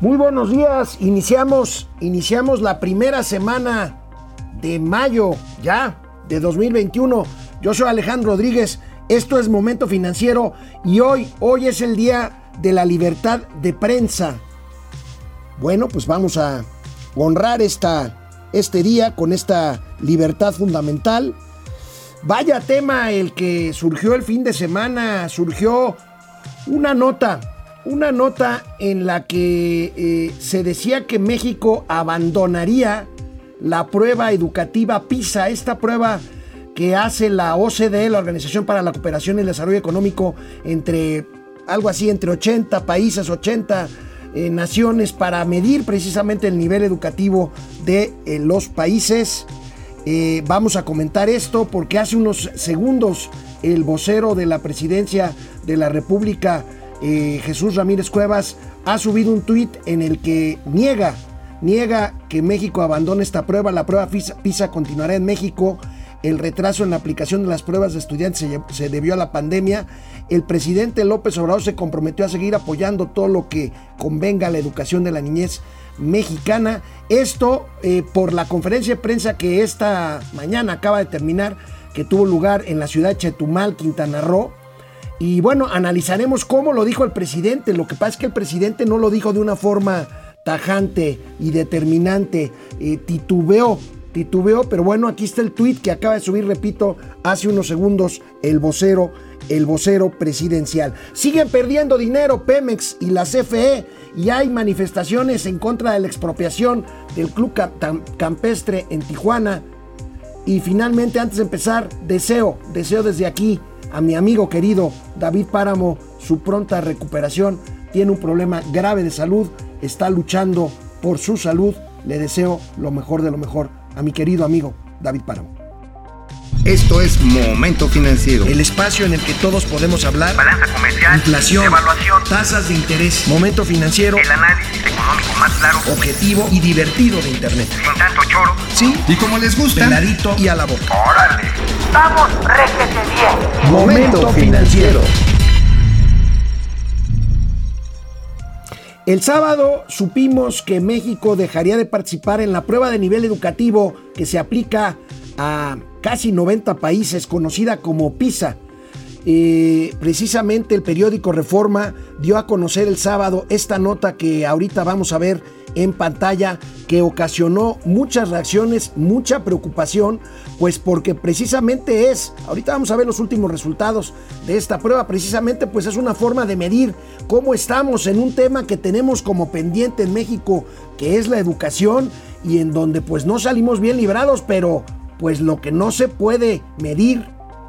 Muy buenos días. Iniciamos, iniciamos la primera semana de mayo ya de 2021. Yo soy Alejandro Rodríguez. Esto es Momento Financiero y hoy, hoy es el día de la libertad de prensa. Bueno, pues vamos a honrar esta, este día con esta libertad fundamental. Vaya tema el que surgió el fin de semana, surgió una nota una nota en la que eh, se decía que México abandonaría la prueba educativa PISA, esta prueba que hace la OCDE, la Organización para la Cooperación y el Desarrollo Económico, entre algo así, entre 80 países, 80 eh, naciones, para medir precisamente el nivel educativo de eh, los países. vamos a comentar esto porque hace unos segundos el vocero de la presidencia de la República, eh, Jesús Ramírez Cuevas ha subido un tuit en el que niega, niega que México abandone esta prueba. La prueba PISA, continuará en México. El retraso en la aplicación de las pruebas de estudiantes se, debió a la pandemia. El presidente López Obrador se comprometió a seguir apoyando todo lo que convenga a la educación de la niñez mexicana. Esto eh, por la conferencia de prensa que esta mañana acaba de terminar, que tuvo lugar en la ciudad de Chetumal, Quintana Roo y bueno, analizaremos cómo lo dijo el presidente. Lo que pasa es que el presidente no lo dijo de una forma tajante y determinante. Eh, titubeó, titubeó, pero bueno, aquí está el tuit que acaba de subir, repito, hace unos segundos el vocero, el vocero presidencial. Siguen perdiendo dinero Pemex y la CFE y hay manifestaciones en contra de la expropiación del club campestre en Tijuana. Y finalmente, antes de empezar, deseo, deseo desde aquí a mi amigo querido David Páramo su pronta recuperación. Tiene un problema grave de salud, está luchando por su salud. Le deseo lo mejor de lo mejor a mi querido amigo David Páramo. Esto es Momento Financiero. El espacio en el que todos podemos hablar. Balanza comercial. Inflación. Evaluación. Tasas de interés. Momento Financiero. El análisis económico más claro. Objetivo y divertido de Internet. Sin tanto choro. Sí. Y como les gusta. Peladito y a la boca. ¡Órale! ¡Vamos, réjete bien! Momento Financiero. El sábado supimos que México dejaría de participar en la prueba de nivel educativo que se aplica a casi 90 países, conocida como PISA. Precisamente el periódico Reforma dio a conocer el sábado esta nota que ahorita vamos a ver en pantalla que ocasionó muchas reacciones, mucha preocupación, pues porque precisamente es, ahorita vamos a ver los últimos resultados de esta prueba, precisamente pues es una forma de medir cómo estamos en un tema que tenemos como pendiente en México, que es la educación y en donde pues no salimos bien librados, pero pues lo que no se puede medir,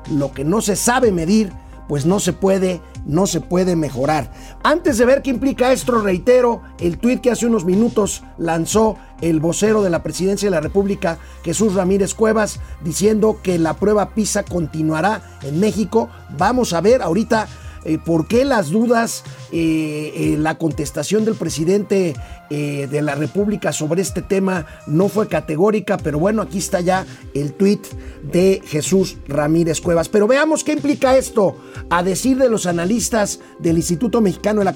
lo que no se sabe medir, pues no se puede, no se puede mejorar. Antes de ver qué implica esto, reitero el tuit que hace unos minutos lanzó el vocero de la presidencia de la República, Jesús Ramírez Cuevas, diciendo que la prueba PISA continuará en México. Vamos a ver ahorita eh, por qué las dudas, eh, eh, la contestación del presidente de la República sobre este tema no fue categórica, pero bueno, aquí está ya el tuit de Jesús Ramírez Cuevas. Pero veamos qué implica esto, a decir de los analistas del Instituto Mexicano de la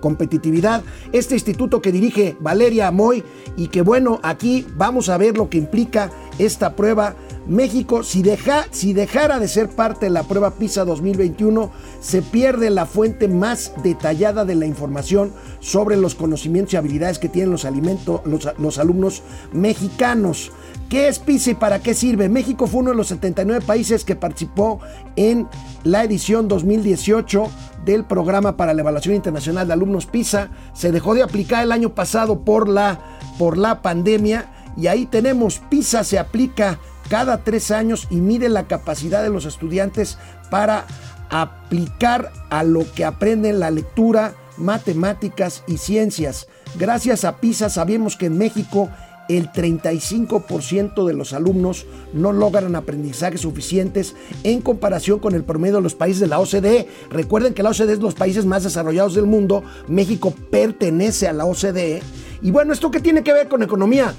Competitividad, este instituto que dirige Valeria Amoy y que bueno, aquí vamos a ver lo que implica esta prueba México, si, deja, si dejara de ser parte de la prueba PISA 2021, se pierde la fuente más detallada de la información sobre los conocimientos y habilidades que tienen los, alimentos, los, alumnos mexicanos. ¿Qué es PISA y para qué sirve? México fue uno de los 79 países que participó en la edición 2018 del programa para la evaluación internacional de alumnos PISA. Se dejó de aplicar el año pasado por la, por la pandemia y ahí tenemos PISA se aplica cada tres años y mide la capacidad de los estudiantes para aplicar a lo que aprenden la lectura, matemáticas y ciencias. Gracias a PISA sabemos que en México el 35% de los alumnos no logran aprendizajes suficientes en comparación con el promedio de los países de la OCDE. Recuerden que la OCDE es los países más desarrollados del mundo. México pertenece a la OCDE. Y bueno, ¿esto qué tiene que ver con economía?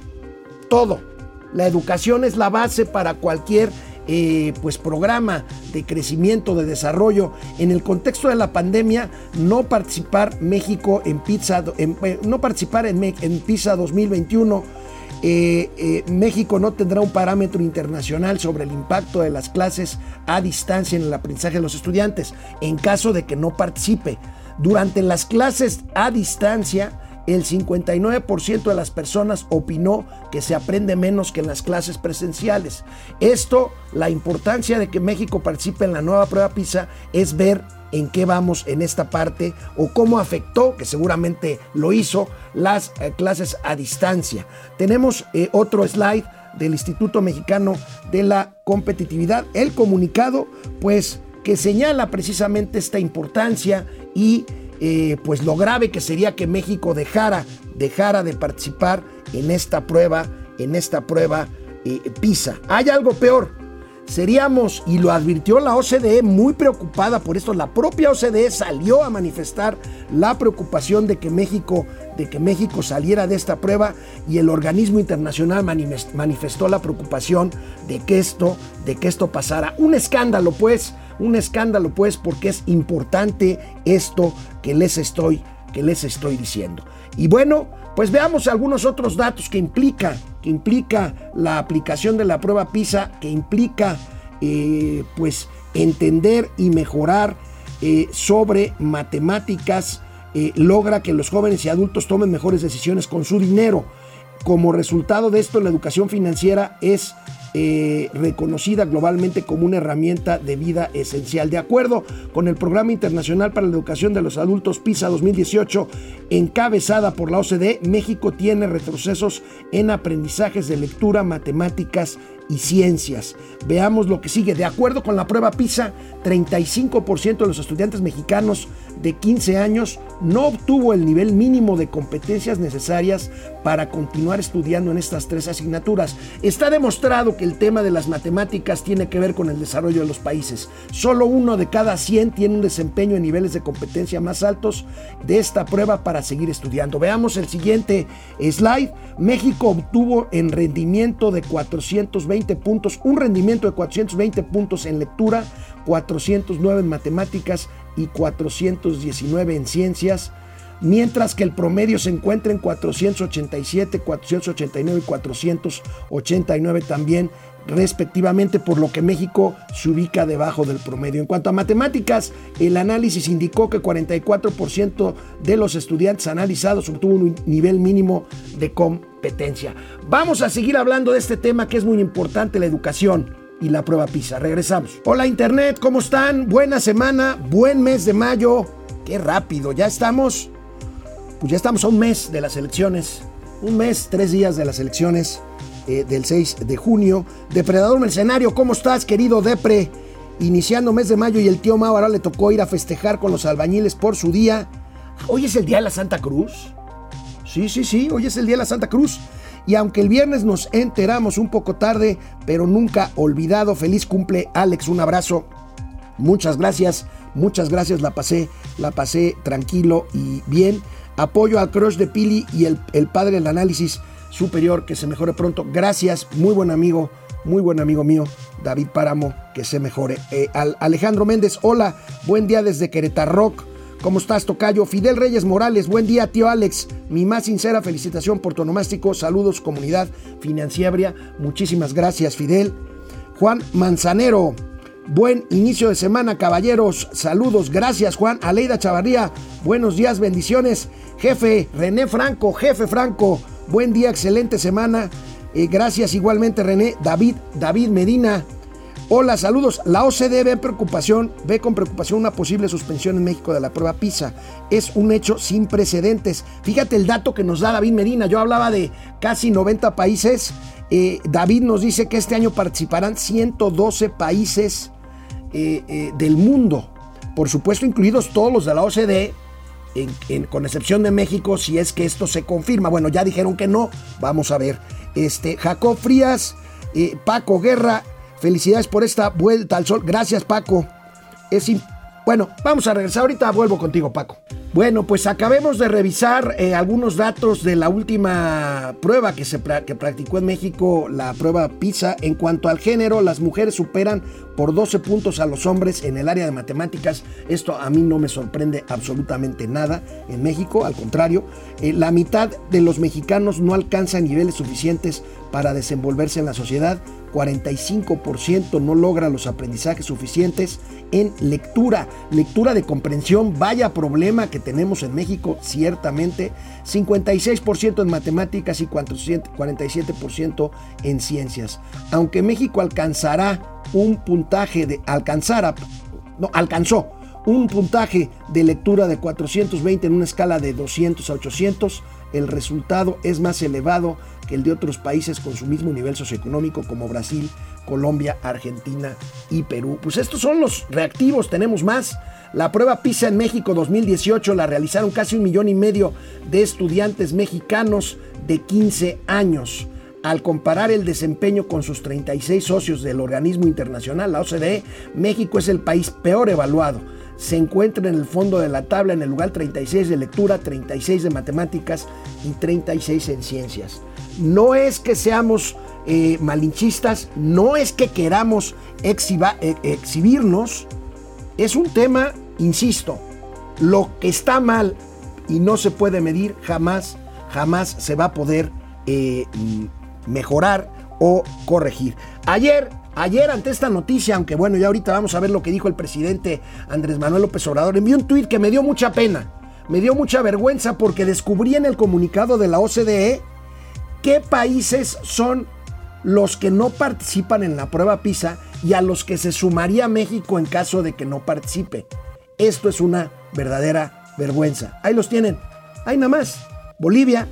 Todo la educación es la base para cualquier eh, pues programa de crecimiento, de desarrollo. En el contexto de la pandemia, no participar México en Pizza, eh, no participar en, en Pizza 2021. Eh, México no tendrá un parámetro internacional sobre el impacto de las clases a distancia en el aprendizaje de los estudiantes en caso de que no participe. Durante las clases a distancia, el 59% de las personas opinó que se aprende menos que en las clases presenciales. Esto, la importancia de que México participe en la nueva prueba PISA es ver en qué vamos en esta parte o cómo afectó, que seguramente lo hizo, las eh, clases a distancia. Tenemos eh, otro slide del Instituto Mexicano de la Competitividad, el comunicado, pues que señala precisamente esta importancia y eh, pues lo grave que sería que México dejara, dejara de participar en esta prueba, en esta prueba eh, PISA. Hay algo peor. Seríamos, y lo advirtió la OCDE, muy preocupada por esto. La propia OCDE salió a manifestar la preocupación de que México, de que México saliera de esta prueba y el organismo internacional manifestó la preocupación de que esto, de que esto pasara. Un escándalo, pues, un escándalo, pues, porque es importante esto que les estoy, que les estoy diciendo. Y bueno, pues veamos algunos otros datos que implica, que implica la aplicación de la prueba PISA, que implica, eh, pues, entender y mejorar eh, sobre matemáticas, eh, logra que los jóvenes y adultos tomen mejores decisiones con su dinero. Como resultado de esto, la educación financiera es eh, reconocida globalmente como una herramienta de vida esencial. De acuerdo con el Programa Internacional para la Educación de los Adultos PISA 2018, encabezada por la OCDE, México tiene retrocesos en aprendizajes de lectura, matemáticas y ciencias. Veamos lo que sigue. De acuerdo con la prueba PISA, 35% de los estudiantes mexicanos de 15 años no obtuvo el nivel mínimo de competencias necesarias para continuar estudiando en estas tres asignaturas. Está demostrado que el tema de las matemáticas tiene que ver con el desarrollo de los países. Solo uno de cada 100 tiene un desempeño en niveles de competencia más altos de esta prueba para seguir estudiando. Veamos el siguiente slide. México obtuvo en rendimiento de 420 puntos, un rendimiento de 420 puntos en lectura, 409 en matemáticas y 419 en ciencias, mientras que el promedio se encuentra en 487, 489 y 489 también respectivamente, por lo que México se ubica debajo del promedio. En cuanto a matemáticas, el análisis indicó que 44% de los estudiantes analizados obtuvo un nivel mínimo de competencia. Vamos a seguir hablando de este tema que es muy importante, la educación y la prueba PISA. Regresamos. Hola Internet, ¿cómo están? Buena semana, buen mes de mayo. Qué rápido, ya estamos, pues ya estamos a un mes de las elecciones. Un mes, tres días de las elecciones eh, del 6 de junio. Depredador Mercenario, ¿cómo estás, querido Depre? Iniciando mes de mayo y el tío Mau ahora le tocó ir a festejar con los albañiles por su día. Hoy es el día de la Santa Cruz. Sí, sí, sí, hoy es el día de la Santa Cruz. Y aunque el viernes nos enteramos un poco tarde, pero nunca olvidado, feliz cumple Alex, un abrazo. Muchas gracias, muchas gracias, la pasé, la pasé tranquilo y bien. Apoyo al crush de Pili y el, padre del análisis superior, que se mejore pronto. Gracias, muy buen amigo, muy buen amigo mío, David Páramo, que se mejore. Eh, Alejandro Méndez, hola, buen día desde Querétaro ¿Cómo estás, Tocayo? Fidel Reyes Morales, buen día, tío Alex. Mi más sincera felicitación por tu onomástico. Saludos, comunidad financiera. Muchísimas gracias, Fidel. Juan Manzanero, buen inicio de semana, caballeros. Saludos, gracias, Juan. Aleida Chavarría, buenos días, bendiciones. Jefe René Franco, jefe Franco, buen día, excelente semana. Eh, gracias igualmente, René. David, David Medina, Hola, saludos. La OCDE ve, preocupación, ve con preocupación una posible suspensión en México de la prueba PISA. Es un hecho sin precedentes. Fíjate el dato que nos da David Medina. Yo hablaba de casi 90 países. Eh, David nos dice que este año participarán 112 países eh, del mundo. Por supuesto, incluidos todos los de la OCDE, con excepción de México, si es que esto se confirma. Bueno, ya dijeron que no. Vamos a ver. Este, Jacob Frías, Paco Guerra, Felicidades por esta vuelta al sol. Gracias, Paco. Es bueno, vamos a regresar. Ahorita vuelvo contigo, Paco. Bueno, pues acabemos de revisar eh, algunos datos de la última prueba que se que practicó en México, la prueba PISA. En cuanto al género, las mujeres superan por 12 puntos a los hombres en el área de matemáticas. Esto a mí no me sorprende absolutamente nada en México, al contrario, eh, la mitad de los mexicanos no alcanzan niveles suficientes para desenvolverse en la sociedad. 45% no logra los aprendizajes suficientes en lectura, lectura de comprensión, vaya problema que tenemos en México, ciertamente, 56% en matemáticas y 47% en ciencias. Aunque México alcanzará un puntaje de alcanzara, no, alcanzó un puntaje de lectura de 420 en una escala de 200 a 800, el resultado es más elevado que el de otros países con su mismo nivel socioeconómico como Brasil, Colombia, Argentina y Perú. Pues estos son los reactivos, tenemos más. La prueba PISA en México 2018 la realizaron casi un millón y medio de estudiantes mexicanos de 15 años. Al comparar el desempeño con sus 36 socios del organismo internacional, la OCDE, México es el país peor evaluado. Se encuentra en el fondo de la tabla en el lugar 36 de lectura, 36 de matemáticas y 36 en ciencias. No es que seamos eh, malinchistas, no es que queramos eh, exhibirnos, es un tema, insisto, lo que está mal y no se puede medir jamás, jamás se va a poder eh, mejorar o corregir. Ayer, ayer ante esta noticia, aunque bueno, ya ahorita vamos a ver lo que dijo el presidente Andrés Manuel López Obrador, envió un tuit que me dio mucha pena, me dio mucha vergüenza porque descubrí en el comunicado de la OCDE qué países son los que no participan en la prueba PISA y a los que se sumaría México en caso de que no participe. Esto es una verdadera vergüenza. Ahí los tienen. Ahí nada más. Bolivia,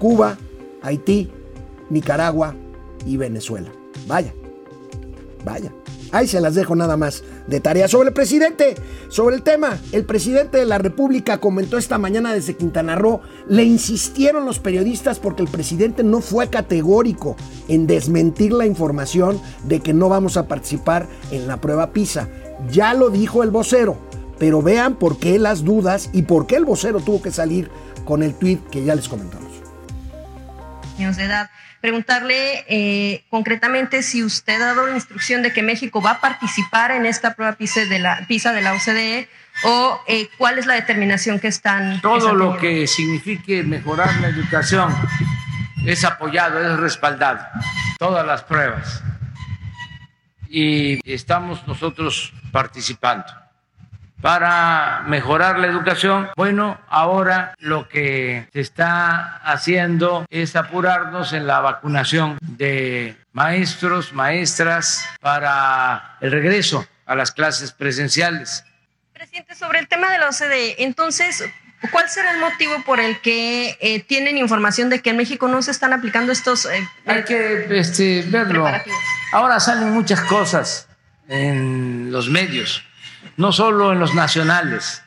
Cuba, Haití, Nicaragua y Venezuela. Vaya, vaya. Ahí se las dejo nada más de tarea. Sobre el presidente, sobre el tema, el presidente de la República comentó esta mañana desde Quintana Roo, le insistieron los periodistas porque el presidente no fue categórico en desmentir la información de que no vamos a participar en la prueba PISA. Ya lo dijo el vocero, pero vean por qué las dudas y por qué el vocero tuvo que salir con el tuit que ya les comentamos. años de edad. Preguntarle eh, concretamente si usted ha dado la instrucción de que México va a participar en esta prueba PISA de la, PISA de la OCDE o eh, cuál es la determinación que están. Todo están lo que signifique mejorar la educación es apoyado, es respaldado. Todas las pruebas. Y estamos nosotros participando. Para mejorar la educación, bueno, ahora lo que se está haciendo es apurarnos en la vacunación de maestros, maestras, para el regreso a las clases presenciales. Presidente, sobre el tema de la OCDE, entonces, ¿cuál será el motivo por el que eh, tienen información de que en México no se están aplicando estos eh, Hay que este, verlo. Ahora salen muchas cosas en los medios, no solo en los nacionales,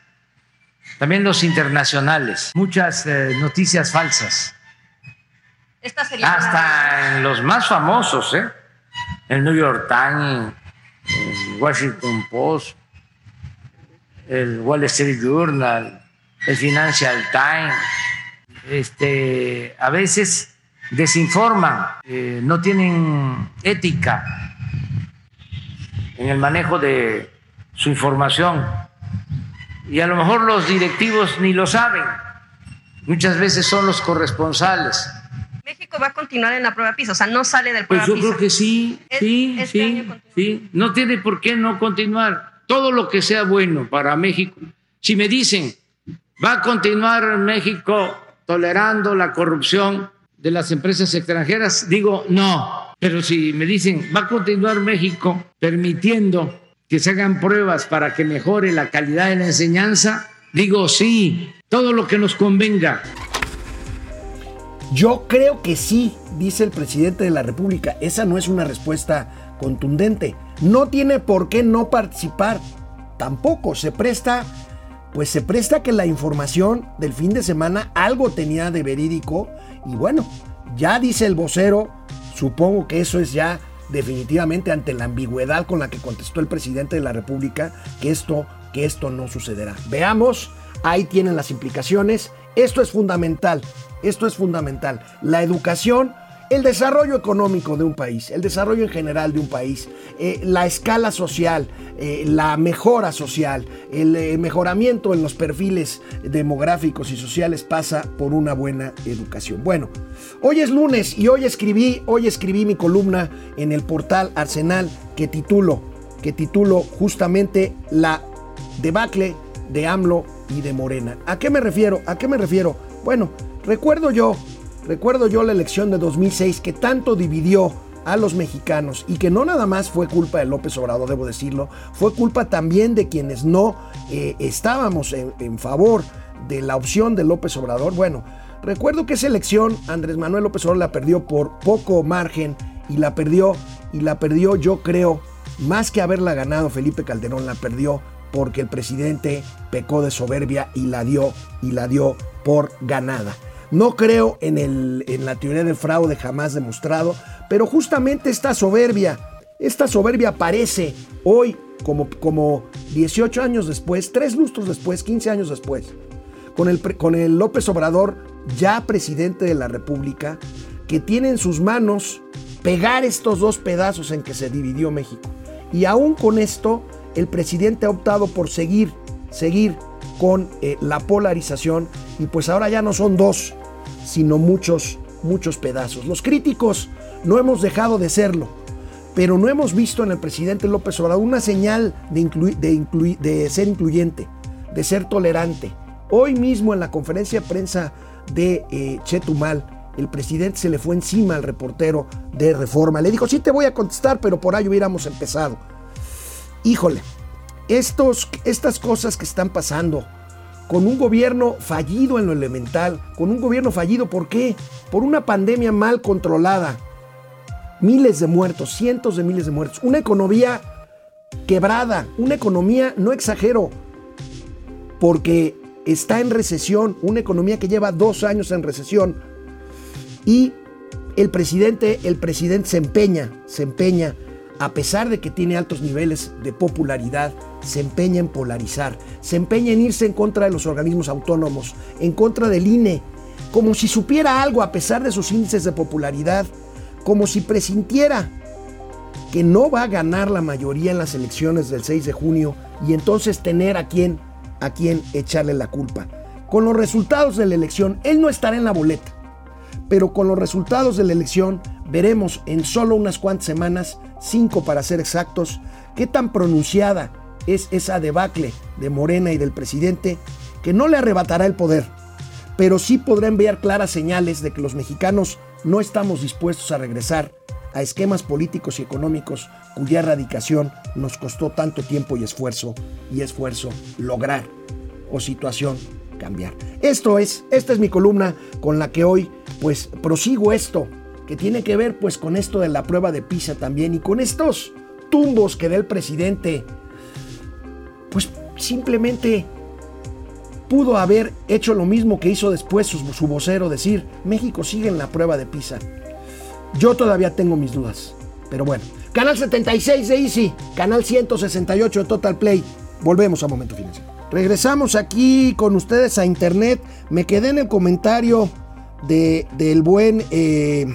también los internacionales. Muchas eh, noticias falsas, esta sería una- hasta en los más famosos, ¿eh? El New York Times, el Washington Post, el Wall Street Journal, el Financial Times, este, a veces desinforman, eh, no tienen ética en el manejo de su información y a lo mejor los directivos ni lo saben. Muchas veces son los corresponsales. México va a continuar en la prueba PISA, o sea, no sale del Pues prueba yo PISA. creo que sí, sí, este sí, sí. No tiene por qué no continuar. Todo lo que sea bueno para México. Si me dicen, va a continuar México tolerando la corrupción de las empresas extranjeras, digo no. Pero si me dicen, va a continuar México permitiendo que se hagan pruebas para que mejore la calidad de la enseñanza, digo sí. Todo lo que nos convenga. Yo creo que sí, dice el presidente de la República. Esa no es una respuesta contundente. No tiene por qué no participar. Tampoco se presta, pues se presta que la información del fin de semana algo tenía de verídico. Y bueno, ya dice el vocero, supongo que eso es ya definitivamente ante la ambigüedad con la que contestó el presidente de la República, que esto, que esto no sucederá. Veamos ahí tienen las implicaciones. Esto es fundamental, esto es fundamental. La educación, el desarrollo económico de un país, el desarrollo en general de un país, eh, la escala social, eh, la mejora social, el eh, mejoramiento en los perfiles demográficos y sociales pasa por una buena educación. Bueno, hoy es lunes y hoy escribí, hoy escribí mi columna en el portal Arsenal que titulo, que titulo justamente la debacle de AMLO y de Morena. ¿A qué me refiero? ¿A qué me refiero? Bueno, recuerdo yo, recuerdo yo la elección de 2006 que tanto dividió a los mexicanos y que no nada más fue culpa de López Obrador, debo decirlo, fue culpa también de quienes no eh, estábamos en, en favor de la opción de López Obrador. Bueno, recuerdo que esa elección Andrés Manuel López Obrador la perdió por poco margen y la perdió y la perdió yo creo más que haberla ganado Felipe Calderón la perdió porque el presidente pecó de soberbia y la dio y la dio por ganada. No creo en, la teoría del fraude jamás demostrado, pero justamente esta soberbia, esta soberbia aparece hoy como, como 18 años después, 3 lustros después, 15 años después, con el, con el López Obrador ya presidente de la República, que tiene en sus manos pegar estos dos pedazos en que se dividió México. Y aún con esto, el presidente ha optado por seguir, seguir con eh, la polarización y pues ahora ya no son dos, sino muchos, muchos pedazos. Los críticos no hemos dejado de serlo, pero no hemos visto en el presidente López Obrador una señal de, de, de ser incluyente, de ser tolerante. Hoy mismo en la conferencia de prensa de eh, Chetumal, el presidente se le fue encima al reportero de Reforma. Le dijo, sí te voy a contestar, pero por ahí hubiéramos empezado híjole, estos, estas cosas que están pasando con un gobierno fallido en lo elemental, con un gobierno fallido, ¿por qué? Por una pandemia mal controlada, miles de muertos, cientos de miles de muertos, una economía quebrada, una economía, no exagero, porque está en recesión, una economía que lleva dos años en recesión y el presidente, el presidente se empeña, se empeña a pesar de que tiene altos niveles de popularidad, se empeña en polarizar, se empeña en irse en contra de los organismos autónomos, en contra del INE, como si supiera algo a pesar de sus índices de popularidad, como si presintiera que no va a ganar la mayoría en las elecciones del 6 de junio y entonces tener a quién, a quién echarle la culpa. Con los resultados de la elección, él no estará en la boleta, pero con los resultados de la elección veremos en solo unas cuantas semanas, cinco para ser exactos, qué tan pronunciada es esa debacle de Morena y del presidente que no le arrebatará el poder, pero sí podrá enviar claras señales de que los mexicanos no estamos dispuestos a regresar a esquemas políticos y económicos cuya erradicación nos costó tanto tiempo y esfuerzo y esfuerzo lograr o situación cambiar. Esto es, esta es mi columna con la que hoy pues prosigo esto que tiene que ver pues con esto de la prueba de PISA también y con estos tumbos que da el presidente, pues simplemente pudo haber hecho lo mismo que hizo después su, su, vocero, decir, México sigue en la prueba de PISA. Yo todavía tengo mis dudas, pero bueno. Canal 76 de Easy, canal 168 de Total Play. Volvemos a Momento Financiero. Regresamos aquí con ustedes a Internet. Me quedé en el comentario de, del buen... Eh,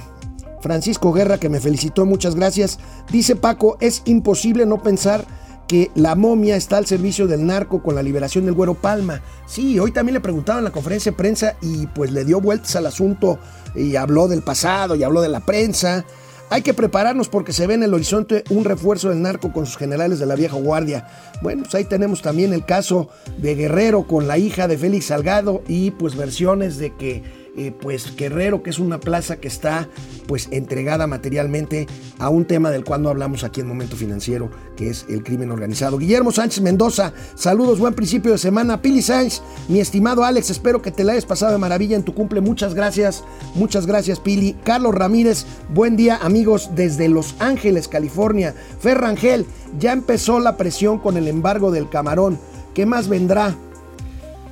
Francisco Guerra, que me felicitó, muchas gracias. Dice Paco, es imposible no pensar que la momia está al servicio del narco con la liberación del güero Palma. Sí, hoy también le preguntaban en la conferencia de prensa y pues le dio vueltas al asunto y habló del pasado y habló de la prensa. Hay que prepararnos porque se ve en el horizonte un refuerzo del narco con sus generales de la vieja guardia. Bueno, pues ahí tenemos también el caso de Guerrero con la hija de Félix Salgado y pues versiones de que eh, pues Guerrero, que es una plaza que está pues entregada materialmente a un tema del cual no hablamos aquí en Momento Financiero, que es el crimen organizado. Guillermo Sánchez Mendoza, saludos, buen principio de semana. Pili Sánchez, mi estimado Alex, espero que te la hayas pasado de maravilla en tu cumple. Muchas gracias, muchas gracias Pili. Carlos Ramírez, buen día amigos desde Los Ángeles, California. Ferrangel, ya empezó la presión con el embargo del camarón. ¿Qué más vendrá?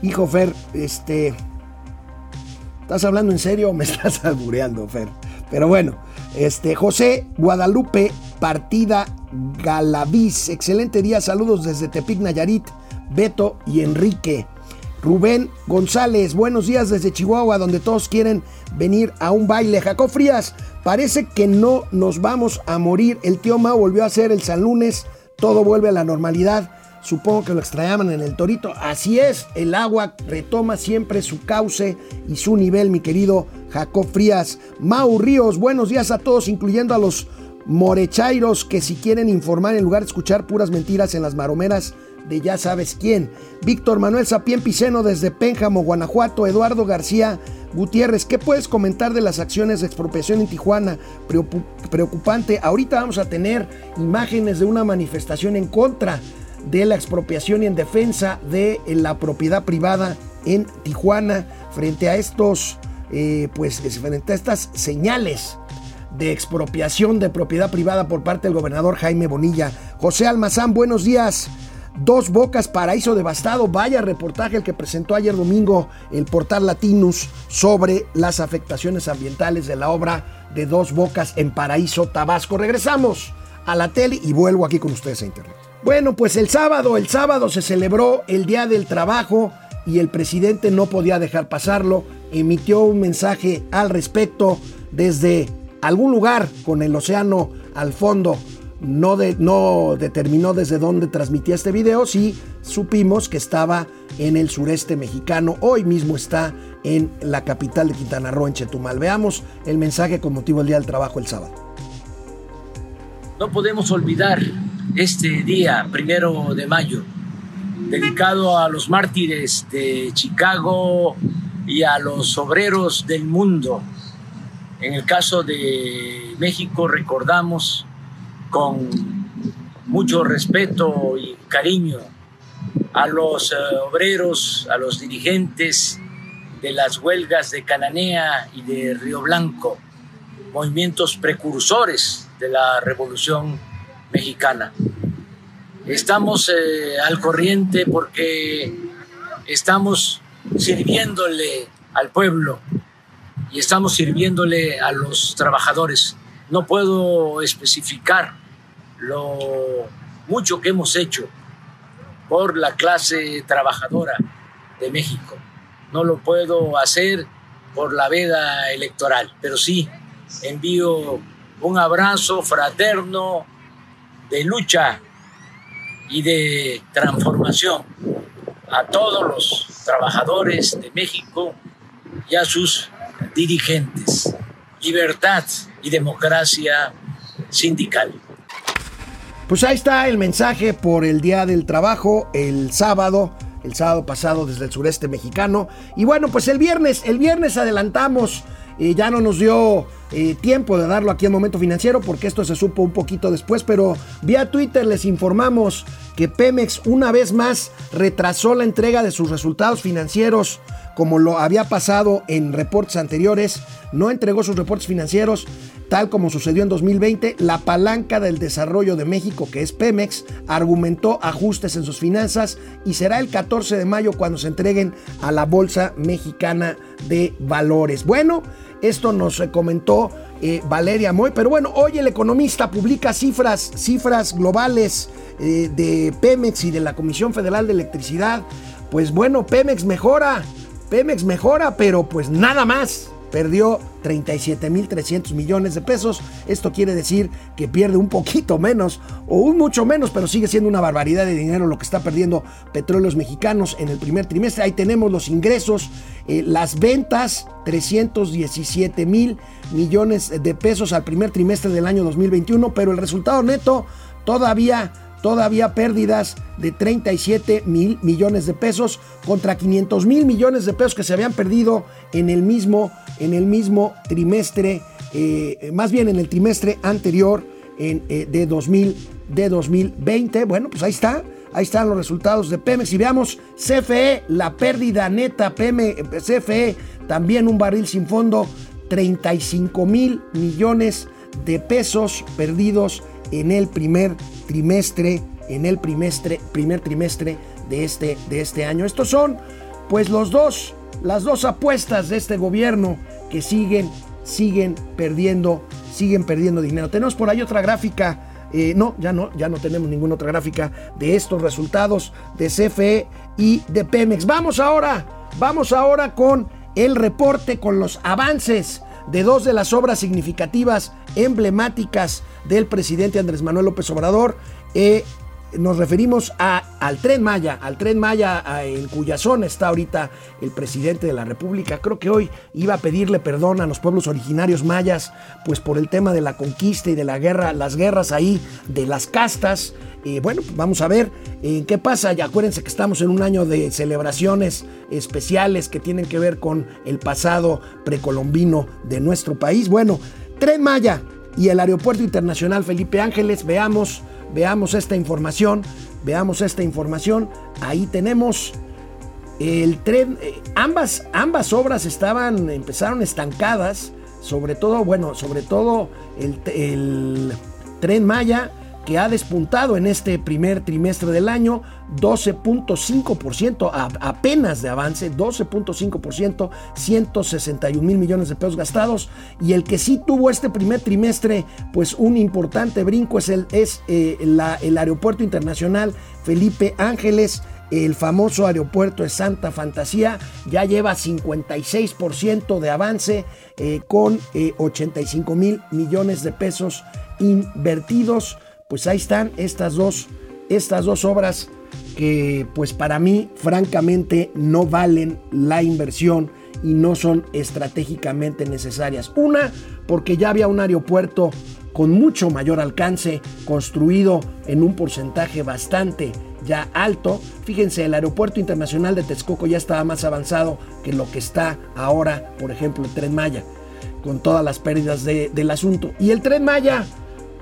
Hijo Fer, este, ¿Estás hablando en serio o me estás albureando, Fer? Pero bueno, este, José Guadalupe Partida Galaviz. Excelente día, saludos desde Tepic, Nayarit, Beto y Enrique. Rubén González, buenos días desde Chihuahua, donde todos quieren venir a un baile. Jacob Frías, parece que no nos vamos a morir. El tío Mao volvió a ser el San Lunes, todo vuelve a la normalidad. Supongo que lo extrañaban en el Torito. Así es, el agua retoma siempre su cauce y su nivel, mi querido Jacob Frías. Mau Ríos, buenos días a todos, incluyendo a los morechairos que si quieren informar en lugar de escuchar puras mentiras en las maromeras de ya sabes quién. Víctor Manuel Sapien Piceno desde Pénjamo, Guanajuato. Eduardo García Gutiérrez, ¿qué puedes comentar de las acciones de expropiación en Tijuana? Preocupante. Ahorita vamos a tener imágenes de una manifestación en contra de la expropiación y en defensa de la propiedad privada en Tijuana frente a estos, eh, pues, frente a estas señales de expropiación de propiedad privada por parte del gobernador Jaime Bonilla. José Almazán, buenos días. Dos Bocas, paraíso devastado. Vaya reportaje el que presentó ayer domingo el portal Latinus sobre las afectaciones ambientales de la obra de Dos Bocas en Paraíso, Tabasco. Regresamos a la tele y vuelvo aquí con ustedes a internet. Bueno, pues el sábado, el sábado se celebró el Día del Trabajo y el presidente no podía dejar pasarlo. Emitió un mensaje al respecto desde algún lugar con el océano al fondo no, no determinó desde dónde transmitía este video, sí supimos que estaba en el sureste mexicano, hoy mismo está en la capital de Quintana Roo, en Chetumal. Veamos el mensaje con motivo del Día del Trabajo el sábado. No podemos olvidar este día, primero de mayo, dedicado a los mártires de Chicago y a los obreros del mundo. En el caso de México recordamos con mucho respeto y cariño a los eh, obreros, a los dirigentes de las huelgas de Cananea y de Río Blanco, movimientos precursores de la Revolución Mexicana. Estamos eh, al corriente porque estamos sirviéndole al pueblo y estamos sirviéndole a los trabajadores. No puedo especificar lo mucho que hemos hecho por la clase trabajadora de México. No lo puedo hacer por la veda electoral, pero sí envío un abrazo fraterno de lucha y de transformación a todos los trabajadores de México y a sus dirigentes. Libertad y democracia sindical. Pues ahí está el mensaje por el Día del Trabajo, el sábado, el sábado pasado desde el sureste mexicano. Y bueno, pues el viernes, el viernes adelantamos, y ya no nos dio eh, tiempo de darlo aquí en Momento Financiero porque esto se supo un poquito después, pero vía Twitter les informamos que Pemex una vez más retrasó la entrega de sus resultados financieros como lo había pasado en reportes anteriores, no entregó sus reportes financieros tal como sucedió en 2020. La palanca del desarrollo de México, que es Pemex, argumentó ajustes en sus finanzas y será el 14 de mayo cuando se entreguen a la Bolsa Mexicana de Valores. Bueno, esto nos comentó eh, Valeria Moy, pero bueno, hoy el economista publica cifras, cifras globales eh, de Pemex y de la Comisión Federal de Electricidad. Pues bueno, Pemex mejora Pemex mejora, pero pues nada más. Perdió 37.300 millones de pesos. Esto quiere decir que pierde un poquito menos o un mucho menos, pero sigue siendo una barbaridad de dinero lo que está perdiendo Petróleos Mexicanos en el primer trimestre. Ahí tenemos los ingresos, eh, las ventas, 317 mil millones de pesos al primer trimestre del año 2021, pero el resultado neto todavía todavía pérdidas de 37 mil millones de pesos contra 500 mil millones de pesos que se habían perdido en el mismo, en el mismo trimestre, eh, más bien en el trimestre anterior en, eh, de, 2000, de 2020. Bueno, pues ahí está. Ahí están los resultados de Pemex. Y veamos, CFE, la pérdida neta, Pemex, CFE, también un barril sin fondo, 35 mil millones de pesos perdidos en el primer trimestre, en el primer trimestre de este, de este año. Estos son pues los dos, las dos apuestas de este gobierno que siguen, siguen perdiendo, siguen perdiendo dinero. Tenemos por ahí otra gráfica. Eh, no, ya no, ya no tenemos ninguna otra gráfica de estos resultados de CFE y de Pemex. Vamos ahora, vamos ahora con el reporte, con los avances de dos de las obras significativas, emblemáticas del presidente Andrés Manuel López Obrador. Eh, nos referimos a, al tren Maya, al tren Maya en cuya zona está ahorita el presidente de la República. Creo que hoy iba a pedirle perdón a los pueblos originarios mayas, pues por el tema de la conquista y de la guerra, las guerras ahí de las castas. Eh, bueno, vamos a ver en qué pasa. Ya acuérdense que estamos en un año de celebraciones especiales que tienen que ver con el pasado precolombino de nuestro país. Bueno, Tren Maya y el Aeropuerto Internacional Felipe Ángeles, veamos Veamos esta información, veamos esta información. Ahí tenemos el tren, eh, ambas, ambas obras estaban, empezaron estancadas, sobre todo, bueno, sobre todo el tren Maya que ha despuntado en este primer trimestre del año, 12.5%, apenas de avance, 12.5%, 161 mil millones de pesos gastados. Y el que sí tuvo este primer trimestre, pues un importante brinco es el, es, eh, el Aeropuerto Internacional Felipe Ángeles. El famoso aeropuerto de Santa Fantasía ya lleva 56% de avance eh, con 85 eh, mil millones de pesos invertidos pues ahí están estas dos, estas dos obras que pues para mí francamente no valen la inversión y no son estratégicamente necesarias. Una, porque ya había un aeropuerto con mucho mayor alcance, construido en un porcentaje bastante ya alto. Fíjense, el aeropuerto internacional de Texcoco ya estaba más avanzado que lo que está ahora, por ejemplo, el tren Maya, con todas las pérdidas del asunto. Y el tren Maya,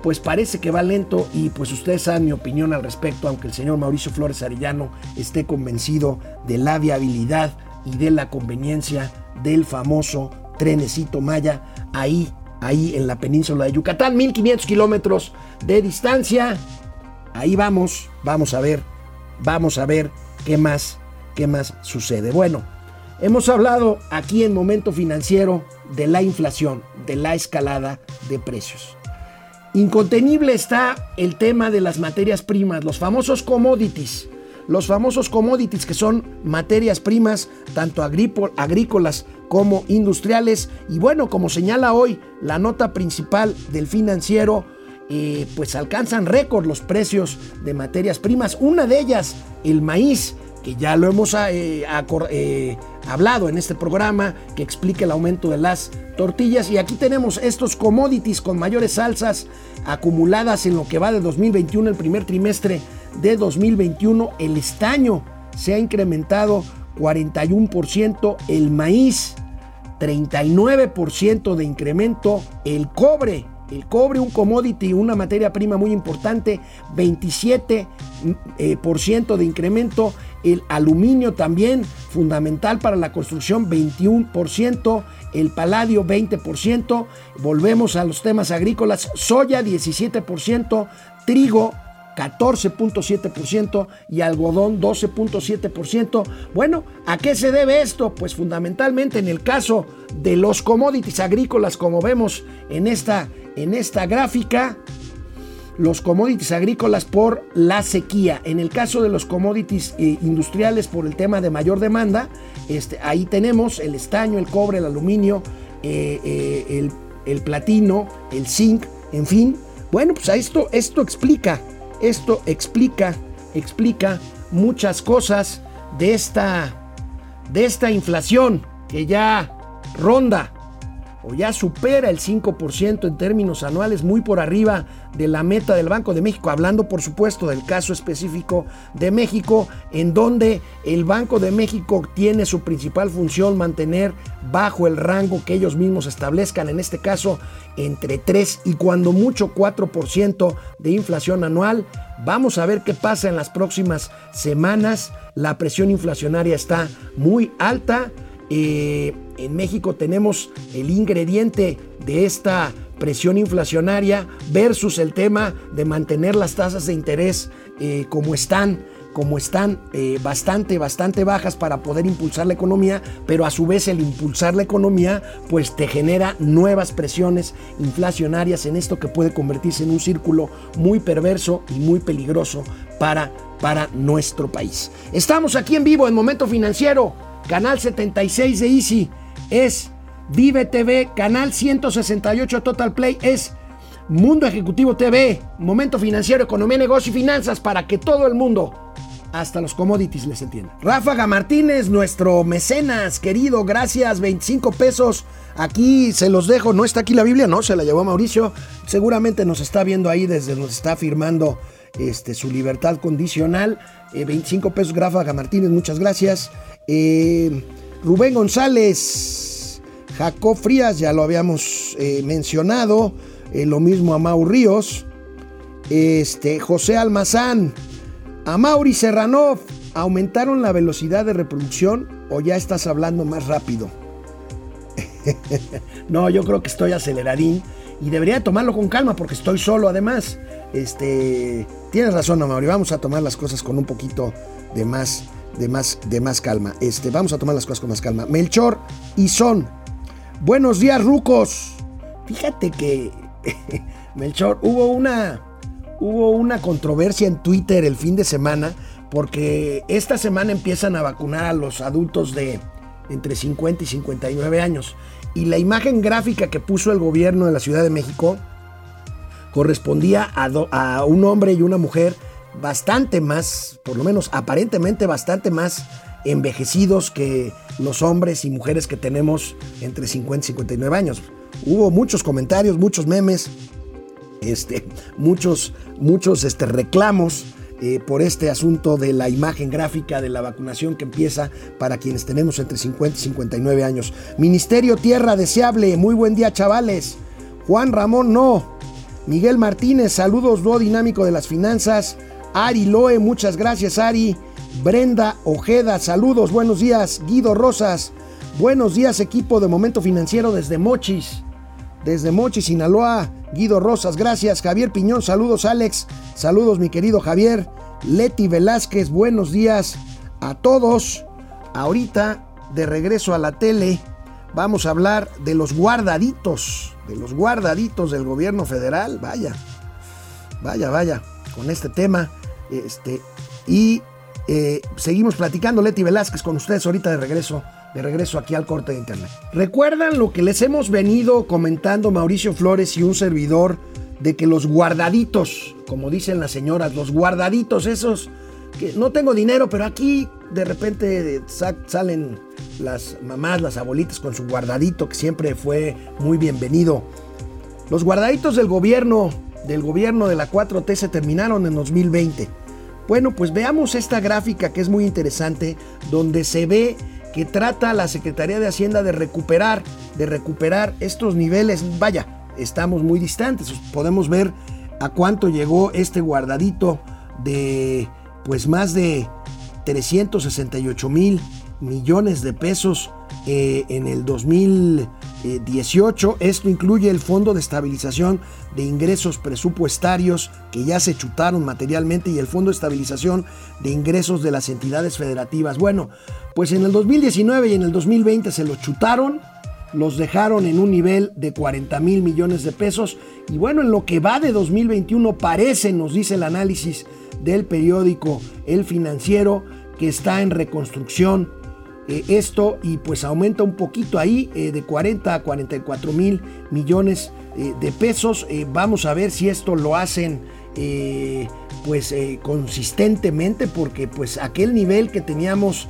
pues parece que va lento y pues ustedes saben mi opinión al respecto, aunque el señor Mauricio Flores Arellano esté convencido de la viabilidad y de la conveniencia del famoso trenecito Maya ahí, ahí en la península de Yucatán, 1500 kilómetros de distancia. Ahí vamos, vamos a ver, vamos a ver qué más, qué más sucede. Bueno, hemos hablado aquí en Momento Financiero de la inflación, de la escalada de precios. Incontenible está el tema de las materias primas, los famosos commodities. Los famosos commodities que son materias primas, tanto agrícolas como industriales. Y bueno, como señala hoy la nota principal del financiero, eh, pues alcanzan récord los precios de materias primas. Una de ellas, el maíz, que ya lo hemos eh, eh, hablado en este programa, que explica el aumento de las tortillas. Y aquí tenemos estos commodities con mayores salsas acumuladas en lo que va de 2021, el primer trimestre de 2021. El estaño se ha incrementado 41%, el maíz 39% de incremento, el cobre el cobre, un commodity, una materia prima muy importante, 27% eh, de incremento. El aluminio también, fundamental para la construcción, 21%. El paladio, 20%. Volvemos a los temas agrícolas. Soya, 17%. Trigo, 14.7% y algodón 12.7%. Bueno, ¿a qué se debe esto? Pues fundamentalmente en el caso de los commodities agrícolas, como vemos en esta, en esta gráfica, los commodities agrícolas por la sequía. En el caso de los commodities eh, industriales por el tema de mayor demanda, este, ahí tenemos el estaño, el cobre, el aluminio, eh, eh, el, el, platino, el zinc, en fin. Bueno, pues esto, esto explica, esto explica, explica muchas cosas de esta, de esta inflación que ya ronda o ya supera el 5% en términos anuales, muy por arriba de la meta del Banco de México, hablando por supuesto del caso específico de México, en donde el Banco de México tiene su principal función mantener bajo el rango que ellos mismos establezcan, en este caso entre 3 y cuando mucho 4% de inflación anual. Vamos a ver qué pasa en las próximas semanas. La presión inflacionaria está muy alta. Eh, en México tenemos el ingrediente de esta presión inflacionaria versus el tema de mantener las tasas de interés eh, como están como están eh, bastante, bastante bajas para poder impulsar la economía, pero a su vez el impulsar la economía pues te genera nuevas presiones inflacionarias en esto que puede convertirse en un círculo muy perverso y muy peligroso para para nuestro país. Estamos aquí en vivo en Momento Financiero, canal 76 de Easy, es Vive TV, canal 168 Total Play, es Mundo Ejecutivo TV, Momento Financiero, Economía, Negocio y Finanzas para que todo el mundo, hasta los commodities, les entienda. Ráfaga Martínez, nuestro mecenas querido, gracias, 25 pesos. Aquí se los dejo, no está aquí la Biblia, no, se la llevó Mauricio. Seguramente nos está viendo ahí desde nos está firmando este, su libertad condicional. 25 eh, pesos, Ráfaga Martínez, muchas gracias. Eh, Rubén González, Jacob Frías, ya lo habíamos eh, mencionado. Eh, lo mismo a Mau Ríos, este, José Almazán, a Mauri Serranov, ¿aumentaron la velocidad de reproducción o ya estás hablando más rápido? no, yo creo que estoy aceleradín y debería tomarlo con calma porque estoy solo además. Este, tienes razón, Mauri, vamos a tomar las cosas con un poquito de más de más de más calma. Este, vamos a tomar las cosas con más calma. Melchor y Son. Buenos días, rucos. Fíjate que Melchor, hubo una, hubo una controversia en Twitter el fin de semana porque esta semana empiezan a vacunar a los adultos de entre 50 y 59 años. Y la imagen gráfica que puso el gobierno de la Ciudad de México correspondía a, a un hombre y una mujer bastante más, por lo menos aparentemente bastante más envejecidos que los hombres y mujeres que tenemos entre 50 y 59 años. Hubo muchos comentarios, muchos memes, este, muchos, muchos este, reclamos eh, por este asunto de la imagen gráfica de la vacunación que empieza para quienes tenemos entre 50 y 59 años. Ministerio Tierra Deseable, muy buen día chavales. Juan Ramón No. Miguel Martínez, saludos dúo dinámico de las finanzas. Ari Loe, muchas gracias Ari. Brenda Ojeda, saludos, buenos días. Guido Rosas, buenos días equipo de Momento Financiero desde Mochis desde Mochi, Sinaloa. Guido Rosas, gracias. Javier Piñón, saludos Alex. Saludos mi querido Javier. Leti Velázquez, buenos días a todos. Ahorita, de regreso a la tele, vamos a hablar de los guardaditos, de los guardaditos del gobierno federal. Vaya, vaya, vaya, con este tema. Este, y eh, seguimos platicando, Leti Velázquez, con ustedes ahorita de regreso de regreso aquí al corte de internet. ¿Recuerdan lo que les hemos venido comentando Mauricio Flores y un servidor de que los guardaditos, como dicen las señoras, los guardaditos esos, que no tengo dinero, pero aquí de repente salen las mamás, las abuelitas con su guardadito, que siempre fue muy bienvenido. Los guardaditos del gobierno, del gobierno de la 4T se terminaron en 2020. Bueno, pues veamos esta gráfica que es muy interesante, donde se ve que trata la Secretaría de Hacienda de recuperar, de recuperar estos niveles. Vaya, estamos muy distantes. Podemos ver a cuánto llegó este guardadito de pues más de 368 mil millones de pesos eh, en el 2018. Esto incluye el Fondo de Estabilización de Ingresos Presupuestarios que ya se chutaron materialmente y el Fondo de Estabilización de Ingresos de las entidades federativas. Bueno, pues en el 2019 y en el 2020 se los chutaron los dejaron en un nivel de 40 mil millones de pesos. Y bueno, en lo que va de 2021 parece, nos dice el análisis del periódico El Financiero, que está en reconstrucción eh, esto y pues aumenta un poquito ahí eh, de 40 a 44 mil millones eh, de pesos. vamos a ver si esto lo hacen pues consistentemente porque pues aquel nivel que teníamos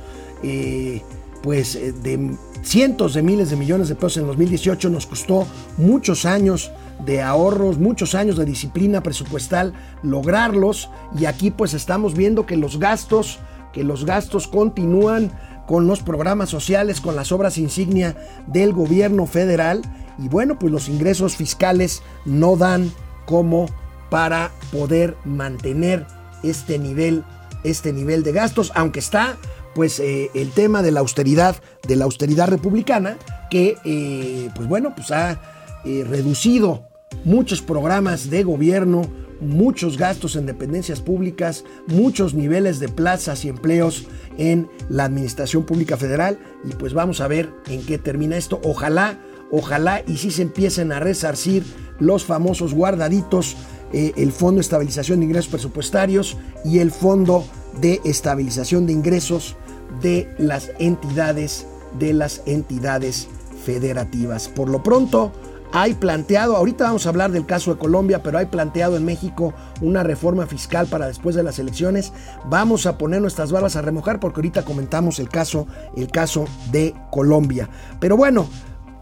pues de cientos de miles de millones de pesos en 2018 nos costó muchos años de ahorros, muchos años de disciplina presupuestal lograrlos y aquí pues estamos viendo que los gastos que los gastos continúan con los programas sociales, con las obras insignia del gobierno federal. Y bueno, pues los ingresos fiscales no dan como para poder mantener este nivel, este nivel de gastos, aunque está pues eh, el tema de la austeridad, de la austeridad republicana, que eh, pues bueno, pues ha eh, reducido muchos programas de gobierno, muchos gastos en dependencias públicas, muchos niveles de plazas y empleos en la Administración Pública Federal y pues vamos a ver en qué termina esto. Ojalá, ojalá y si se empiecen a resarcir los famosos guardaditos, eh, el Fondo de Estabilización de Ingresos Presupuestarios y el Fondo de estabilización de ingresos de las entidades de las entidades federativas. Por lo pronto, hay planteado, ahorita vamos a hablar del caso de Colombia, pero hay planteado en México una reforma fiscal para después de las elecciones. Vamos a poner nuestras barbas a remojar porque ahorita comentamos el caso, el caso de Colombia. Pero bueno,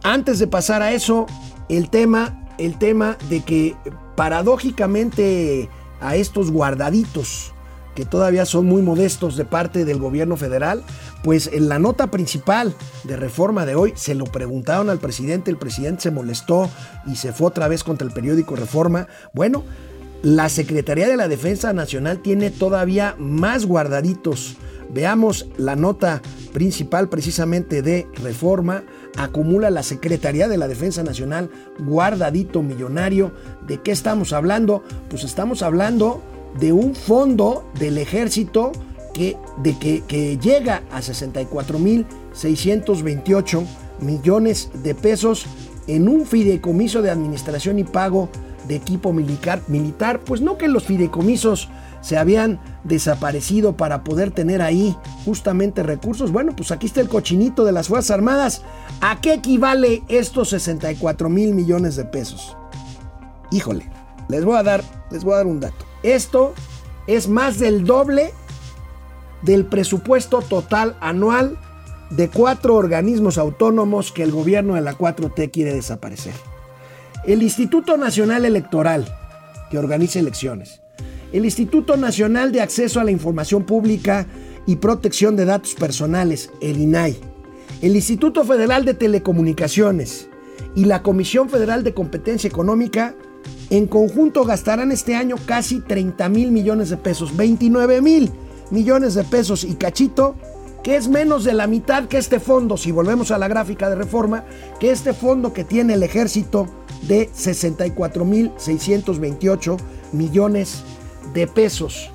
antes de pasar a eso, el tema, el tema de que paradójicamente a estos guardaditos que todavía son muy modestos de parte del gobierno federal, pues en la nota principal de reforma de hoy se lo preguntaron al presidente, el presidente se molestó y se fue otra vez contra el periódico Reforma. Bueno, la Secretaría de la Defensa Nacional tiene todavía más guardaditos. Veamos la nota principal precisamente de reforma. Acumula la Secretaría de la Defensa Nacional guardadito millonario. ¿De qué estamos hablando? Pues estamos hablando de un fondo del ejército que, de que, llega a 64.628 millones de pesos en un fideicomiso de administración y pago de equipo militar. Pues no que los fideicomisos se habían desaparecido para poder tener ahí justamente recursos. Bueno, pues aquí está el cochinito de las Fuerzas Armadas. ¿A qué equivale estos 64 mil millones de pesos? Híjole, les voy a dar, les voy a dar un dato. Esto es más del doble del presupuesto total anual de cuatro organismos autónomos que el gobierno de la 4T quiere desaparecer. El Instituto Nacional Electoral, que organiza elecciones. El Instituto Nacional de Acceso a la Información Pública y Protección de Datos Personales, el INAI. El Instituto Federal de Telecomunicaciones y la Comisión Federal de Competencia Económica en conjunto gastarán este año casi 30 mil millones de pesos, 29 mil millones de pesos y cachito, que es menos de la mitad que este fondo, si volvemos a la gráfica de reforma, que este fondo que tiene el ejército de 64 mil 628 millones de pesos.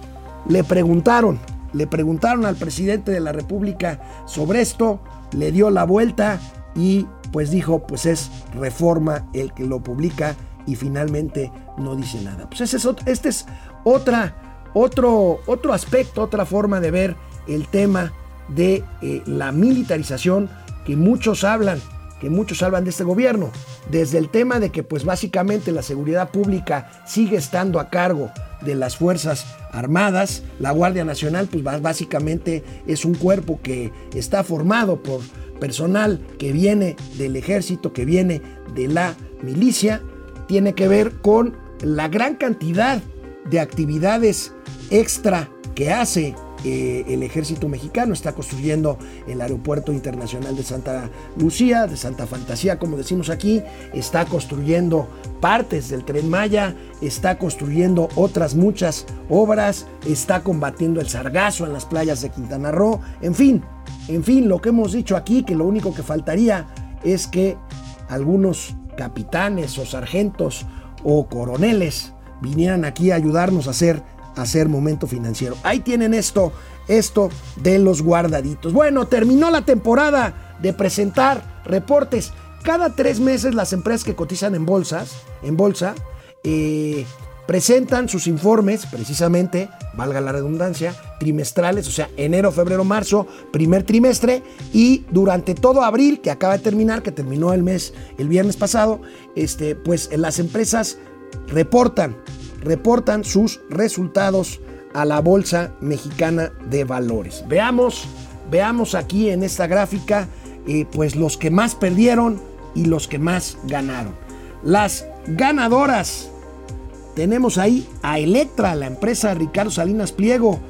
Le preguntaron, le preguntaron al presidente de la República sobre esto, le dio la vuelta y pues dijo, pues es reforma el que lo publica y finalmente no dice nada. Pues ese es, este es otra, otro, otro aspecto, otra forma de ver el tema de eh, la militarización que muchos hablan, que muchos hablan de este gobierno, desde el tema de que pues básicamente la seguridad pública sigue estando a cargo de las Fuerzas Armadas, la Guardia Nacional pues básicamente es un cuerpo que está formado por personal que viene del ejército, que viene de la milicia tiene que ver con la gran cantidad de actividades extra que hace eh, el ejército mexicano. Está construyendo el aeropuerto internacional de Santa Lucía, de Santa Fantasía, como decimos aquí. Está construyendo partes del tren Maya, está construyendo otras muchas obras, está combatiendo el sargazo en las playas de Quintana Roo. En fin, en fin, lo que hemos dicho aquí, que lo único que faltaría es que algunos capitanes o sargentos o coroneles vinieran aquí a ayudarnos a hacer, hacer momento financiero. Ahí tienen esto, esto de los guardaditos. Bueno, terminó la temporada de presentar reportes. Cada tres meses las empresas que cotizan en bolsas, en bolsa, eh, presentan sus informes, precisamente, valga la redundancia, trimestrales, o sea, enero, febrero, marzo, primer trimestre, y durante todo abril, que acaba de terminar, que terminó el mes, el viernes pasado, este, pues las empresas reportan, reportan sus resultados a la Bolsa Mexicana de Valores. Veamos, veamos aquí en esta gráfica, eh, pues los que más perdieron y los que más ganaron. Las ganadoras tenemos ahí a Electra, la empresa Ricardo Salinas Pliego,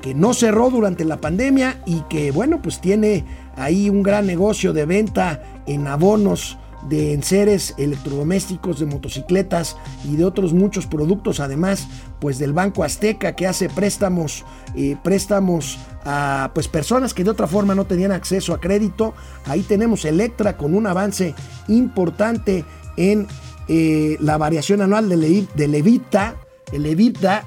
que no cerró durante la pandemia y que, bueno, pues tiene ahí un gran negocio de venta en abonos de enseres electrodomésticos, de motocicletas y de otros muchos productos, además pues del Banco Azteca que hace préstamos, eh, préstamos a pues personas que de otra forma no tenían acceso a crédito. Ahí tenemos Electra con un avance importante en eh, la variación anual del, EBITDA, el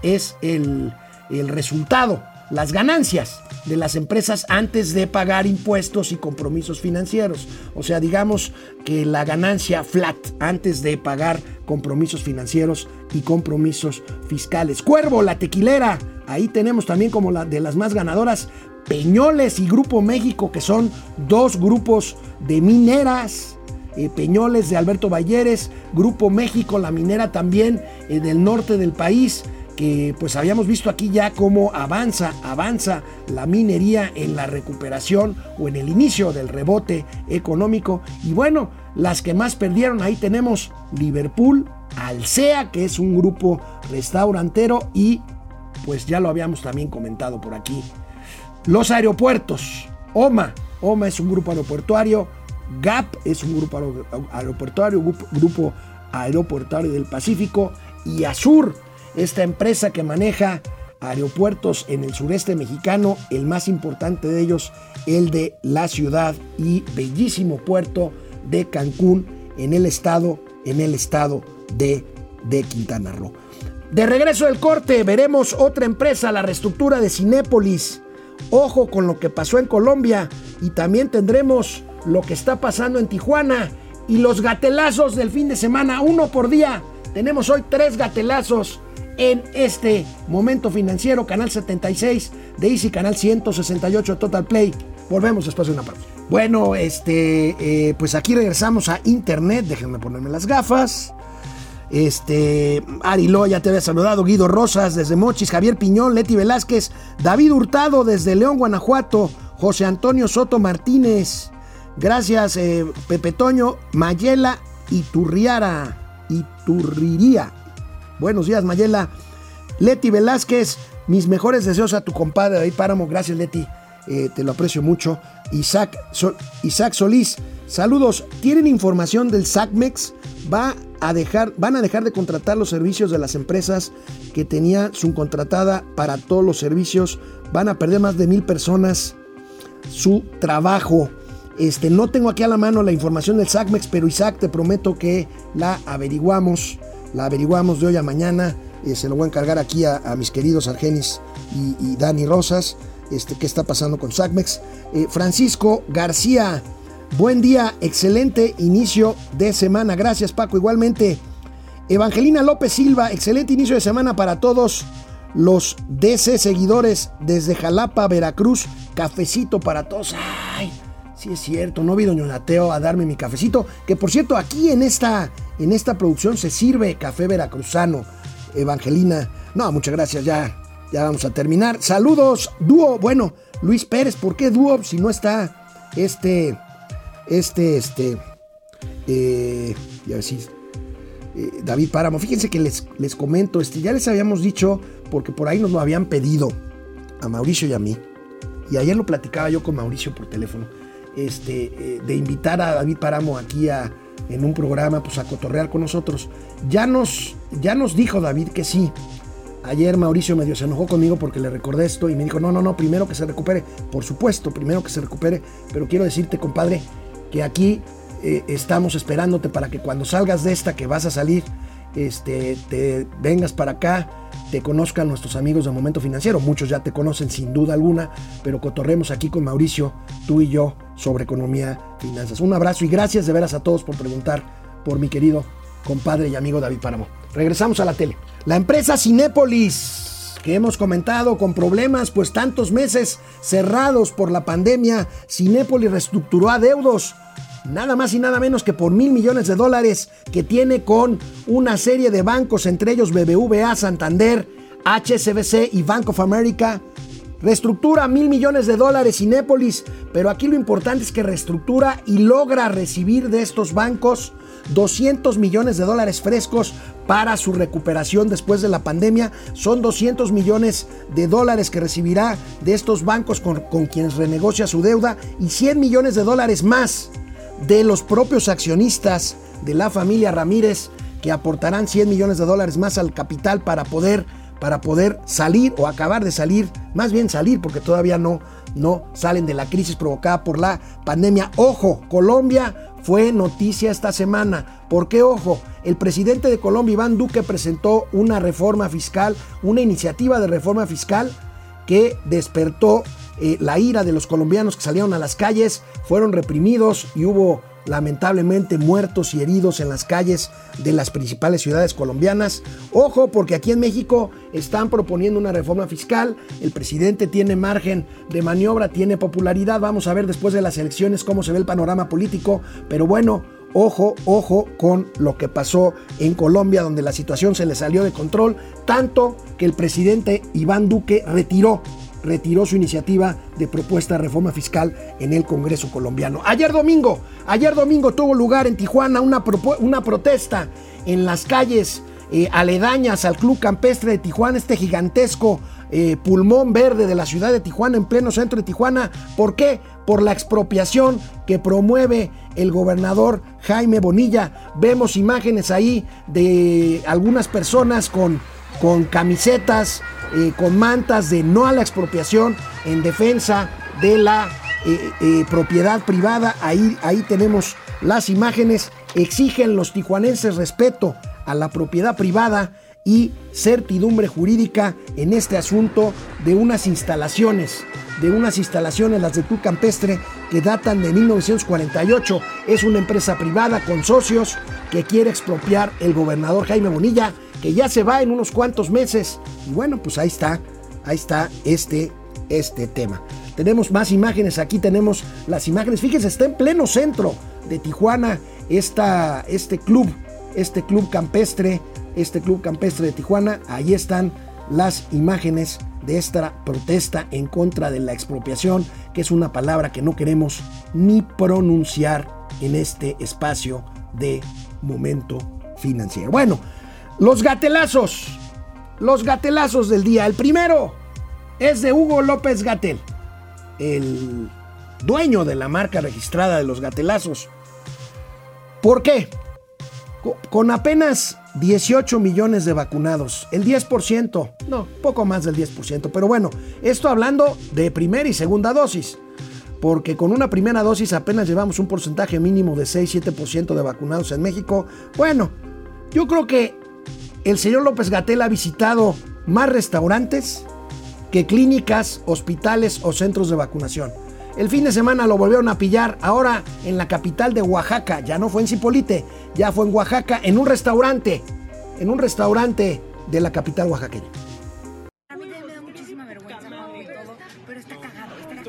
es el, el resultado, las ganancias de las empresas antes de pagar impuestos y compromisos financieros. O sea, digamos que la ganancia flat antes de pagar compromisos financieros y compromisos fiscales. Cuervo, la tequilera, ahí tenemos también como la de las más ganadoras, Peñoles y Grupo México, que son dos grupos de mineras. Eh, Peñoles de Alberto Valleres, Grupo México, la minera también eh, del norte del país, que pues habíamos visto aquí ya cómo avanza, avanza la minería en la recuperación o en el inicio del rebote económico. Y bueno, las que más perdieron, ahí tenemos Liverpool, Alsea, que es un grupo restaurantero y pues ya lo habíamos también comentado por aquí. Los aeropuertos, OMA, OMA es un grupo aeroportuario, GAP es un grupo aeroportuario, grupo aeroportuario del Pacífico y Azur, esta empresa que maneja aeropuertos en el sureste mexicano, el más importante de ellos, el de la ciudad y bellísimo puerto de Cancún en el estado, en el estado de, de Quintana Roo. De regreso del corte, veremos otra empresa, la reestructura de Cinépolis. Ojo con lo que pasó en Colombia y también tendremos lo que está pasando en Tijuana y los gatelazos del fin de semana, uno por día. Tenemos hoy tres gatelazos en este momento financiero, canal 76 de Easy, canal 168 Total Play. Volvemos después de una pausa. Bueno, este, eh, pues aquí regresamos a internet. Déjenme ponerme las gafas. Este, Ari ya te había saludado, Guido Rosas desde Mochis, Javier Piñón, Leti Velázquez, David Hurtado desde León, Guanajuato, José Antonio Soto Martínez, gracias eh, Pepe Toño, Mayela Iturriara, Iturriría. Buenos días, Mayela. Leti Velázquez, mis mejores deseos a tu compadre David Páramo, gracias Leti, eh, te lo aprecio mucho. Isaac, Isaac Solís, saludos, ¿tienen información del SACMEX? Va a dejar, van a dejar de contratar los servicios de las empresas que tenía subcontratada para todos los servicios. Van a perder más de mil personas su trabajo. Este, no tengo aquí a la mano la información del SACMEX, pero Isaac, te prometo que la averiguamos. La averiguamos de hoy a mañana. Eh, se lo voy a encargar aquí a, mis queridos Argenis y, Dani Rosas. Este, qué está pasando con SACMEX. Eh, Francisco García Buen día, excelente inicio de semana. Gracias Paco, igualmente. Evangelina López Silva, excelente inicio de semana para todos los DC seguidores desde Jalapa, Veracruz. Cafecito para todos. Ay, sí es cierto, no vi doña Nateo a darme mi cafecito. Que por cierto, aquí en esta, en esta producción se sirve café veracruzano. Evangelina, no, muchas gracias, ya, ya vamos a terminar. Saludos, dúo. Bueno, Luis Pérez, ¿por qué dúo si no está este este, este, eh, ya ver eh, David Páramo. Fíjense que les, les comento, este, ya les habíamos dicho, porque por ahí nos lo habían pedido a Mauricio y a mí, y ayer lo platicaba yo con Mauricio por teléfono, este, eh, de invitar a David Páramo aquí a, en un programa, pues a cotorrear con nosotros. Ya nos, ya nos dijo David que sí. Ayer Mauricio medio se enojó conmigo porque le recordé esto y me dijo, no, no, no, primero que se recupere. Por supuesto, primero que se recupere, pero quiero decirte, compadre, que aquí eh, estamos esperándote para que cuando salgas de esta que vas a salir, este, te vengas para acá, te conozcan nuestros amigos de Momento Financiero. Muchos ya te conocen sin duda alguna, pero cotorremos aquí con Mauricio, tú y yo, sobre economía, finanzas. Un abrazo y gracias de veras a todos por preguntar por mi querido compadre y amigo David Páramo. Regresamos a la tele. La empresa Cinépolis que hemos comentado con problemas, pues tantos meses cerrados por la pandemia, Cinépolis reestructuró adeudos, nada más y nada menos que por mil millones de dólares que tiene con una serie de bancos, entre ellos BBVA, Santander, HSBC y Bank of America. Reestructura mil millones de dólares Cinépolis, pero aquí lo importante es que reestructura y logra recibir de estos bancos 200 millones de dólares frescos para su recuperación después de la pandemia. Son 200 millones de dólares que recibirá de estos bancos con, quienes renegocia su deuda y 100 millones de dólares más de los propios accionistas de la familia Ramírez que aportarán 100 millones de dólares más al capital para poder, para poder salir o acabar de salir, más bien salir porque todavía no, no salen de la crisis provocada por la pandemia. Ojo, Colombia fue noticia esta semana. Porque, ojo, el presidente de Colombia, Iván Duque, presentó una reforma fiscal, una iniciativa de reforma fiscal que despertó eh, la ira de los colombianos que salieron a las calles, fueron reprimidos y hubo lamentablemente muertos y heridos en las calles de las principales ciudades colombianas. Ojo, porque aquí en México están proponiendo una reforma fiscal, el presidente tiene margen de maniobra, tiene popularidad, vamos a ver después de las elecciones cómo se ve el panorama político, pero bueno, ojo, ojo con lo que pasó en Colombia, donde la situación se le salió de control, tanto que el presidente Iván Duque retiró retiró su iniciativa de propuesta de reforma fiscal en el Congreso colombiano. Ayer domingo, ayer domingo tuvo lugar en Tijuana una, una protesta en las calles eh, aledañas al Club Campestre de Tijuana, este gigantesco eh, pulmón verde de la ciudad de Tijuana, en pleno centro de Tijuana. ¿Por qué? Por la expropiación que promueve el gobernador Jaime Bonilla. Vemos imágenes ahí de algunas personas con, con camisetas eh, con mantas de no a la expropiación en defensa de la eh, eh, propiedad privada. Ahí, ahí tenemos las imágenes. Exigen los tijuanenses respeto a la propiedad privada y certidumbre jurídica en este asunto de unas instalaciones, de unas instalaciones, las de Tu Campestre, que datan de 1948. Es una empresa privada con socios que quiere expropiar el gobernador Jaime Bonilla que ya se va en unos cuantos meses. Y bueno, pues ahí está, ahí está este, este tema. Tenemos más imágenes, aquí tenemos las imágenes. Fíjense, está en pleno centro de Tijuana esta, este club, este club campestre, este club campestre de Tijuana. Ahí están las imágenes de esta protesta en contra de la expropiación, que es una palabra que no queremos ni pronunciar en este espacio de momento financiero. Bueno, los gatelazos. Los gatelazos del día. El primero es de Hugo López Gatel, el dueño de la marca registrada de los gatelazos. ¿Por qué? Con apenas 18 millones de vacunados, el 10%, no, poco más del 10%, pero bueno, esto hablando de primera y segunda dosis, porque con una primera dosis apenas llevamos un porcentaje mínimo de 6-7% de vacunados en México. Bueno, yo creo que el señor López Gatel ha visitado más restaurantes que clínicas, hospitales o centros de vacunación. El fin de semana lo volvieron a pillar, ahora en la capital de Oaxaca, ya no fue en Cipolite, ya fue en Oaxaca, en un restaurante, en un restaurante de la capital oaxaqueña.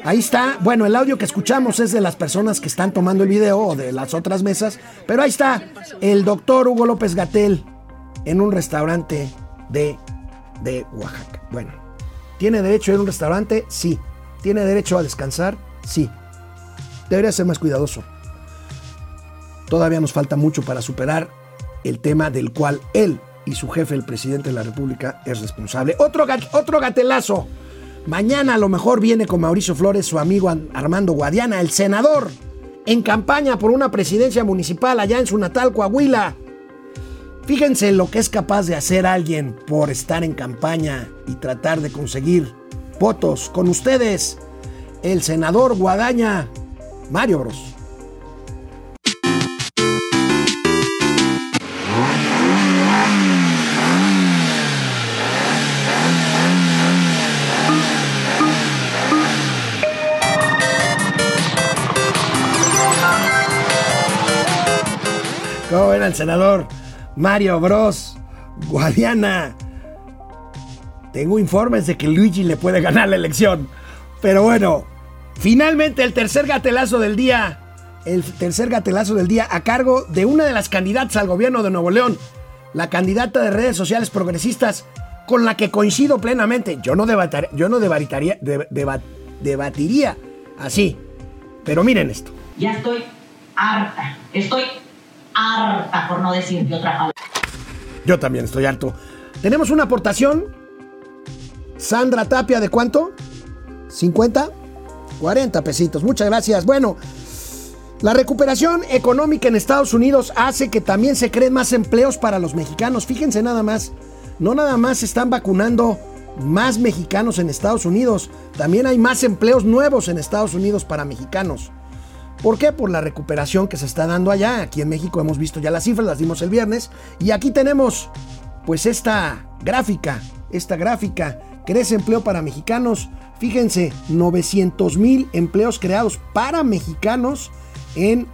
Ahí está, bueno, el audio que escuchamos es de las personas que están tomando el video o de las otras mesas, pero ahí está el doctor Hugo López Gatel en un restaurante de, de Oaxaca. Bueno, ¿tiene derecho a ir a un restaurante? Sí. ¿Tiene derecho a descansar? Sí. Debería ser más cuidadoso. Todavía nos falta mucho para superar el tema del cual él y su jefe, el presidente de la República, es responsable. Otro, otro gatelazo. Mañana a lo mejor viene con Mauricio Flores su amigo Armando Guadiana, el senador, en campaña por una presidencia municipal allá en su natal Coahuila. Fíjense lo que es capaz de hacer alguien por estar en campaña y tratar de conseguir votos con ustedes, el senador Guadaña, Mario Bros. ¿Cómo era el senador? Mario Bros, Guadiana. Tengo informes de que Luigi le puede ganar la elección. Pero bueno, finalmente el tercer gatelazo del día. El tercer gatelazo del día a cargo de una de las candidatas al gobierno de Nuevo León. La candidata de redes sociales progresistas con la que coincido plenamente. Yo no, debatiría así. Pero miren esto. Ya estoy harta. Estoy harta, por no decir de otra. Yo también estoy harto. Tenemos una aportación. Sandra Tapia, ¿de cuánto? ¿50? 40 pesitos. Muchas gracias. Bueno, la recuperación económica en Estados Unidos hace que también se creen más empleos para los mexicanos. Fíjense nada más. No nada más están vacunando más mexicanos en Estados Unidos. También hay más empleos nuevos en Estados Unidos para mexicanos. ¿Por qué? Por la recuperación que se está dando allá. Aquí en México hemos visto ya las cifras, las dimos el viernes. Y aquí tenemos pues esta gráfica, esta gráfica. Crece empleo para mexicanos. Fíjense, 900 mil empleos creados para mexicanos en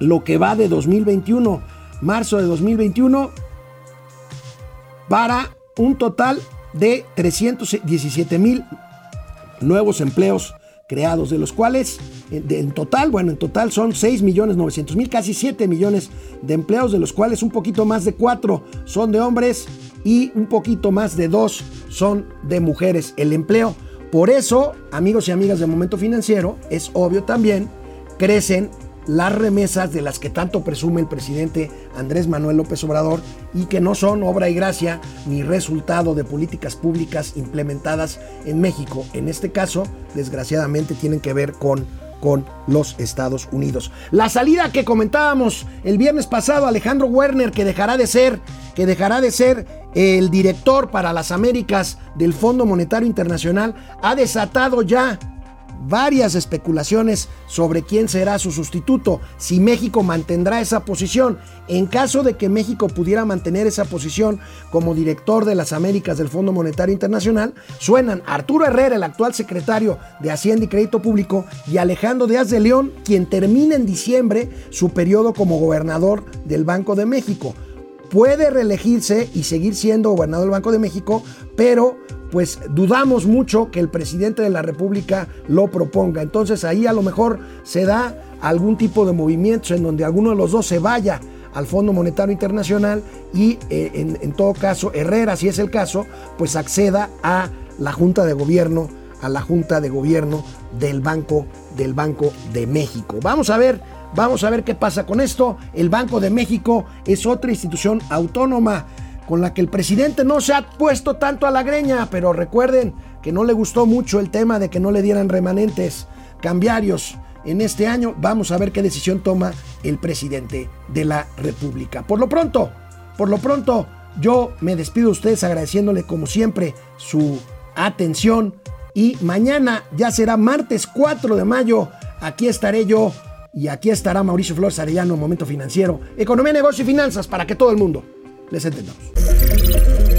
lo que va de 2021, marzo de 2021, para un total de 317 mil nuevos empleos creados, de los cuales en total, bueno, en total son 6 millones 900 mil, casi 7 millones de empleos, de los cuales un poquito más de 4 son de hombres y un poquito más de 2 son de mujeres. El empleo, por eso, amigos y amigas de Momento Financiero, es obvio también, crecen las remesas de las que tanto presume el presidente Andrés Manuel López Obrador y que no son obra y gracia ni resultado de políticas públicas implementadas en México. En este caso, desgraciadamente, tienen que ver con con los Estados Unidos. La salida que comentábamos el viernes pasado, Alejandro Werner, que dejará de ser, que dejará de ser el director para las Américas del Fondo Monetario Internacional, ha desatado ya varias especulaciones sobre quién será su sustituto, si México mantendrá esa posición. En caso de que México pudiera mantener esa posición como director de las Américas del Fondo Monetario Internacional, suenan Arturo Herrera, el actual secretario de Hacienda y Crédito Público, y Alejandro Díaz de León, quien termina en diciembre su periodo como gobernador del Banco de México. Puede reelegirse y seguir siendo gobernador del Banco de México, pero pues dudamos mucho que el presidente de la República lo proponga. Entonces ahí a lo mejor se da algún tipo de movimiento en donde alguno de los dos se vaya al Fondo Monetario Internacional y eh, en, en, todo caso Herrera, si es el caso, pues acceda a la Junta de Gobierno, a la Junta de Gobierno del Banco del Banco de México. Vamos a ver, vamos a ver qué pasa con esto. El Banco de México es otra institución autónoma con la que el presidente no se ha puesto tanto a la greña, pero recuerden que no le gustó mucho el tema de que no le dieran remanentes cambiarios en este año. Vamos a ver qué decisión toma el presidente de la República. Por lo pronto, por lo pronto, yo me despido de ustedes agradeciéndole como siempre su atención y mañana ya será martes 4 de mayo. Aquí estaré yo y aquí estará Mauricio Flores Arellano, Momento Financiero, Economía, Negocio y Finanzas para que todo el mundo les entendamos.